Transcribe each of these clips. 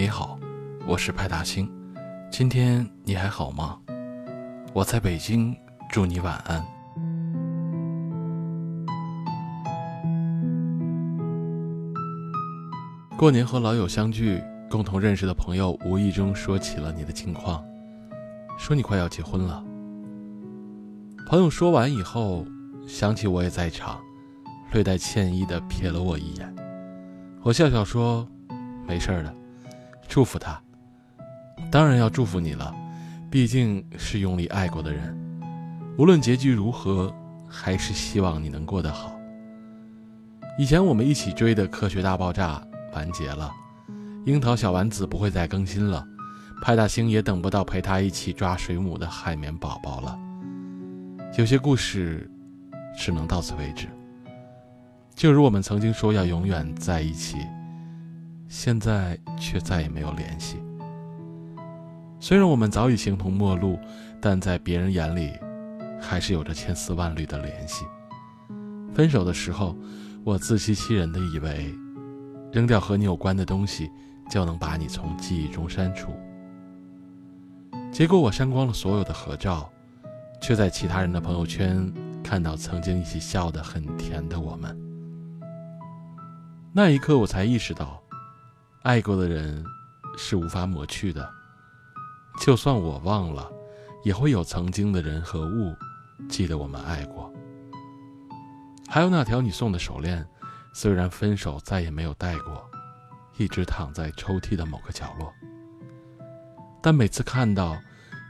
你好，我是派大星，今天你还好吗？我在北京，祝你晚安。过年和老友相聚，共同认识的朋友无意中说起了你的近况，说你快要结婚了。朋友说完以后，想起我也在场，略带歉意的瞥了我一眼。我笑笑说：“没事的，祝福他。当然要祝福你了，毕竟是用力爱过的人。无论结局如何，还是希望你能过得好。以前我们一起追的《科学大爆炸》。”完结了，樱桃小丸子不会再更新了，派大星也等不到陪他一起抓水母的海绵宝宝了。有些故事只能到此为止。就如我们曾经说要永远在一起，现在却再也没有联系。虽然我们早已形同陌路，但在别人眼里，还是有着千丝万缕的联系。分手的时候，我自欺欺人的以为。扔掉和你有关的东西，就能把你从记忆中删除。结果我删光了所有的合照，却在其他人的朋友圈看到曾经一起笑得很甜的我们。那一刻，我才意识到，爱过的人是无法抹去的。就算我忘了，也会有曾经的人和物记得我们爱过。还有那条你送的手链。虽然分手再也没有戴过，一直躺在抽屉的某个角落，但每次看到，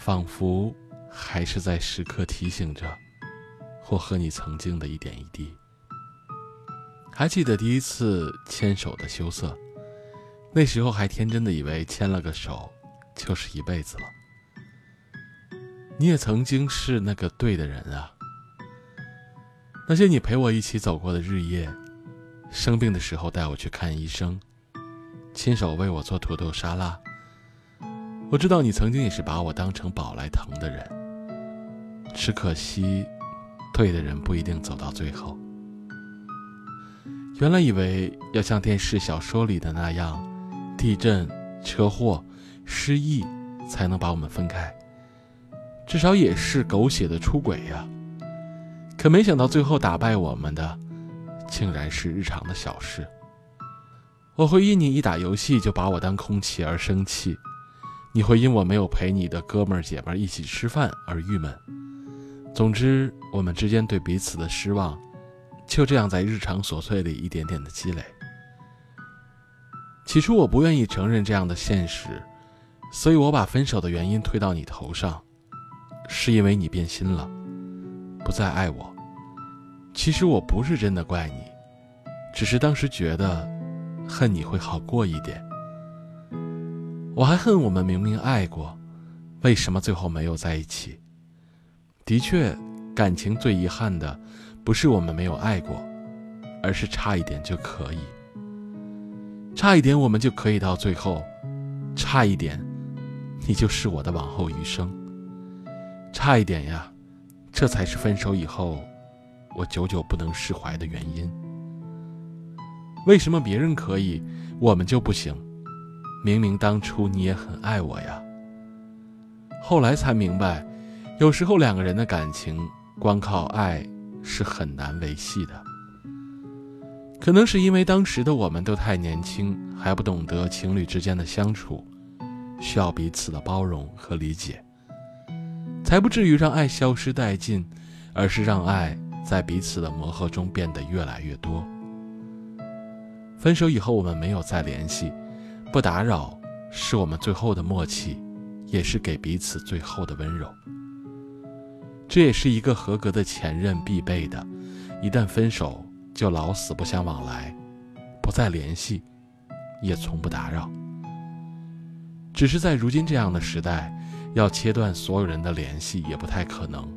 仿佛还是在时刻提醒着或和你曾经的一点一滴。还记得第一次牵手的羞涩，那时候还天真的以为牵了个手就是一辈子了。你也曾经是那个对的人啊，那些你陪我一起走过的日夜。生病的时候带我去看医生，亲手为我做土豆沙拉。我知道你曾经也是把我当成宝来疼的人，只可惜，对的人不一定走到最后。原来以为要像电视小说里的那样，地震、车祸、失忆才能把我们分开，至少也是狗血的出轨呀。可没想到最后打败我们的。竟然是日常的小事。我会因你一打游戏就把我当空气而生气，你会因我没有陪你的哥们儿姐们儿一起吃饭而郁闷。总之，我们之间对彼此的失望，就这样在日常琐碎里一点点的积累。起初我不愿意承认这样的现实，所以我把分手的原因推到你头上，是因为你变心了，不再爱我。其实我不是真的怪你，只是当时觉得恨你会好过一点。我还恨我们明明爱过，为什么最后没有在一起？的确，感情最遗憾的不是我们没有爱过，而是差一点就可以，差一点我们就可以到最后，差一点，你就是我的往后余生。差一点呀，这才是分手以后。我久久不能释怀的原因，为什么别人可以，我们就不行？明明当初你也很爱我呀。后来才明白，有时候两个人的感情光靠爱是很难维系的。可能是因为当时的我们都太年轻，还不懂得情侣之间的相处，需要彼此的包容和理解，才不至于让爱消失殆尽，而是让爱。在彼此的磨合中变得越来越多。分手以后，我们没有再联系，不打扰是我们最后的默契，也是给彼此最后的温柔。这也是一个合格的前任必备的：一旦分手，就老死不相往来，不再联系，也从不打扰。只是在如今这样的时代，要切断所有人的联系也不太可能。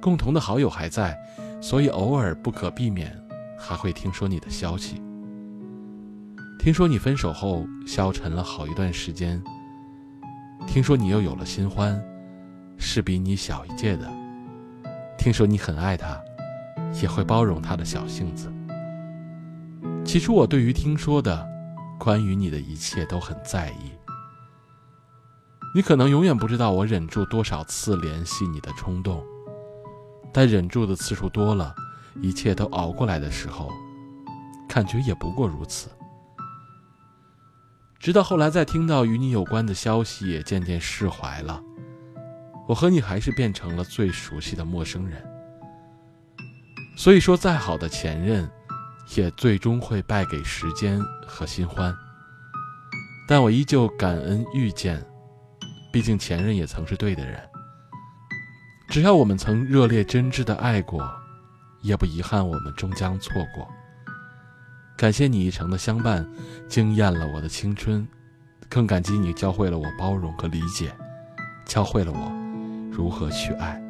共同的好友还在，所以偶尔不可避免还会听说你的消息。听说你分手后消沉了好一段时间。听说你又有了新欢，是比你小一届的。听说你很爱他，也会包容他的小性子。起初我对于听说的，关于你的一切都很在意。你可能永远不知道我忍住多少次联系你的冲动，但忍住的次数多了，一切都熬过来的时候，感觉也不过如此。直到后来，再听到与你有关的消息，也渐渐释怀了。我和你还是变成了最熟悉的陌生人。所以说，再好的前任，也最终会败给时间和新欢。但我依旧感恩遇见，毕竟前任也曾是对的人。只要我们曾热烈真挚的爱过，也不遗憾我们终将错过。感谢你一程的相伴，惊艳了我的青春，更感激你教会了我包容和理解，教会了我。如何去爱？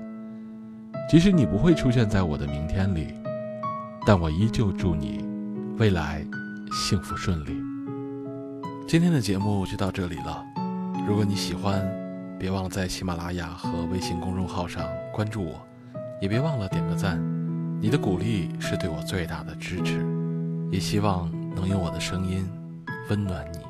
即使你不会出现在我的明天里，但我依旧祝你未来幸福顺利。今天的节目就到这里了。如果你喜欢，别忘了在喜马拉雅和微信公众号上关注我，也别忘了点个赞。你的鼓励是对我最大的支持，也希望能用我的声音温暖你。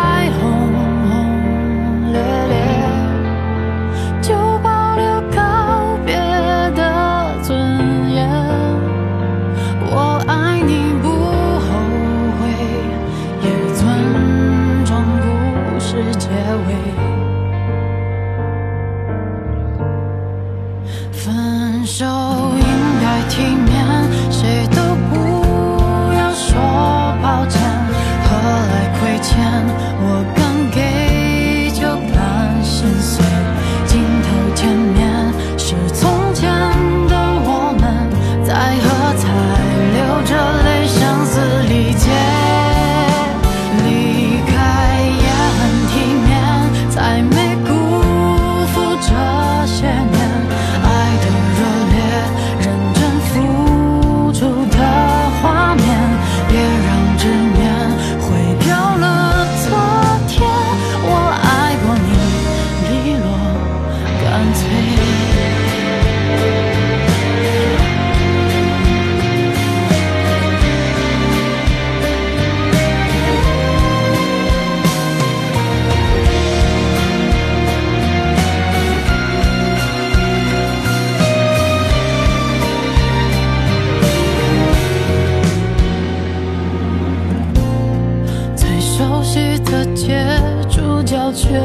最熟悉的街主角却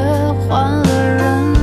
换了人。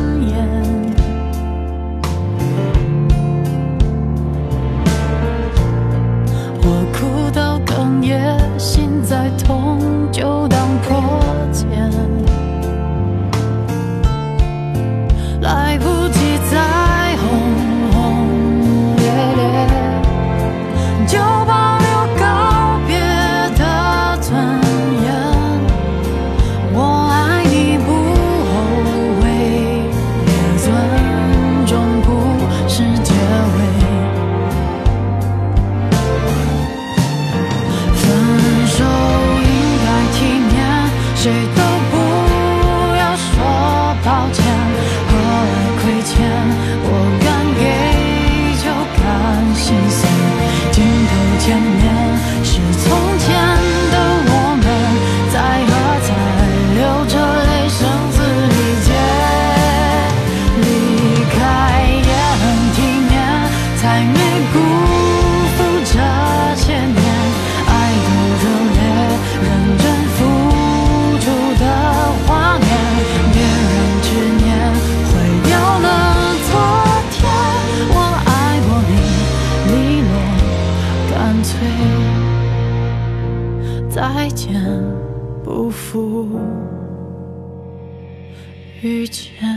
遇见。